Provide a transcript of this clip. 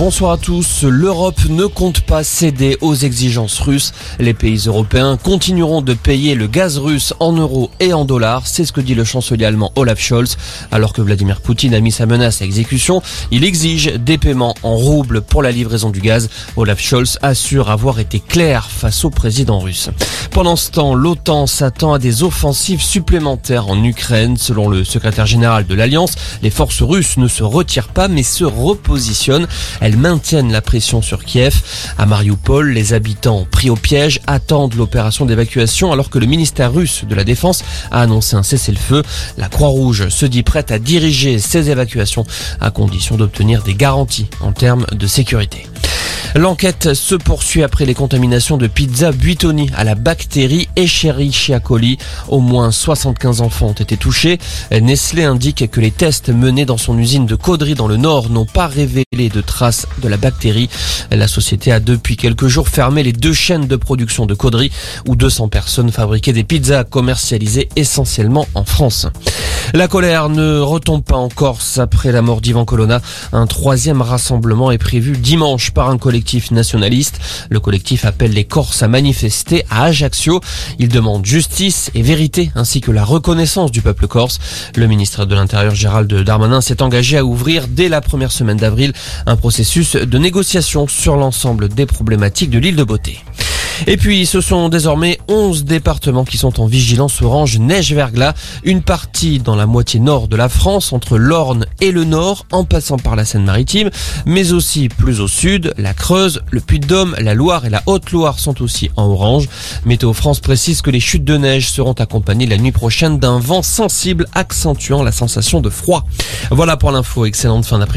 bonsoir à tous. L'Europe ne compte pas céder aux exigences russes. Les pays européens continueront de payer le gaz russe en euros et en dollars. C'est ce que dit le chancelier allemand Olaf Scholz. Alors que Vladimir Poutine a mis sa menace à exécution, il exige des paiements en roubles pour la livraison du gaz. Olaf Scholz assure avoir été clair face au président russe. Pendant ce temps, l'OTAN s'attend à des offensives supplémentaires en Ukraine. Selon le secrétaire général de l'Alliance, les forces russes ne se retirent pas mais se repositionnent. Maintiennent la pression sur Kiev. À Mariupol, les habitants pris au piège attendent l'opération d'évacuation alors que le ministère russe de la Défense a annoncé un cessez-le-feu. La Croix-Rouge se dit prête à diriger ces évacuations à condition d'obtenir des garanties en termes de sécurité. L'enquête se poursuit après les contaminations de pizza Buitoni à la bactérie Escherichia coli. Au moins 75 enfants ont été touchés. Nestlé indique que les tests menés dans son usine de Caudry dans le Nord n'ont pas révélé de traces de la bactérie. La société a depuis quelques jours fermé les deux chaînes de production de Caudry où 200 personnes fabriquaient des pizzas commercialisées essentiellement en France. La colère ne retombe pas en Corse après la mort d'Ivan Colonna. Un troisième rassemblement est prévu dimanche par un collectif nationaliste. Le collectif appelle les Corses à manifester à Ajaccio. Il demande justice et vérité ainsi que la reconnaissance du peuple corse. Le ministre de l'Intérieur Gérald Darmanin s'est engagé à ouvrir dès la première semaine d'avril un processus de négociation sur l'ensemble des problématiques de l'île de Beauté. Et puis, ce sont désormais 11 départements qui sont en vigilance orange neige-verglas. Une partie dans la moitié nord de la France, entre l'Orne et le Nord, en passant par la Seine-Maritime, mais aussi plus au sud, la Creuse, le Puy-de-Dôme, la Loire et la Haute-Loire sont aussi en orange. Météo France précise que les chutes de neige seront accompagnées la nuit prochaine d'un vent sensible accentuant la sensation de froid. Voilà pour l'info. Excellente fin d'après-midi.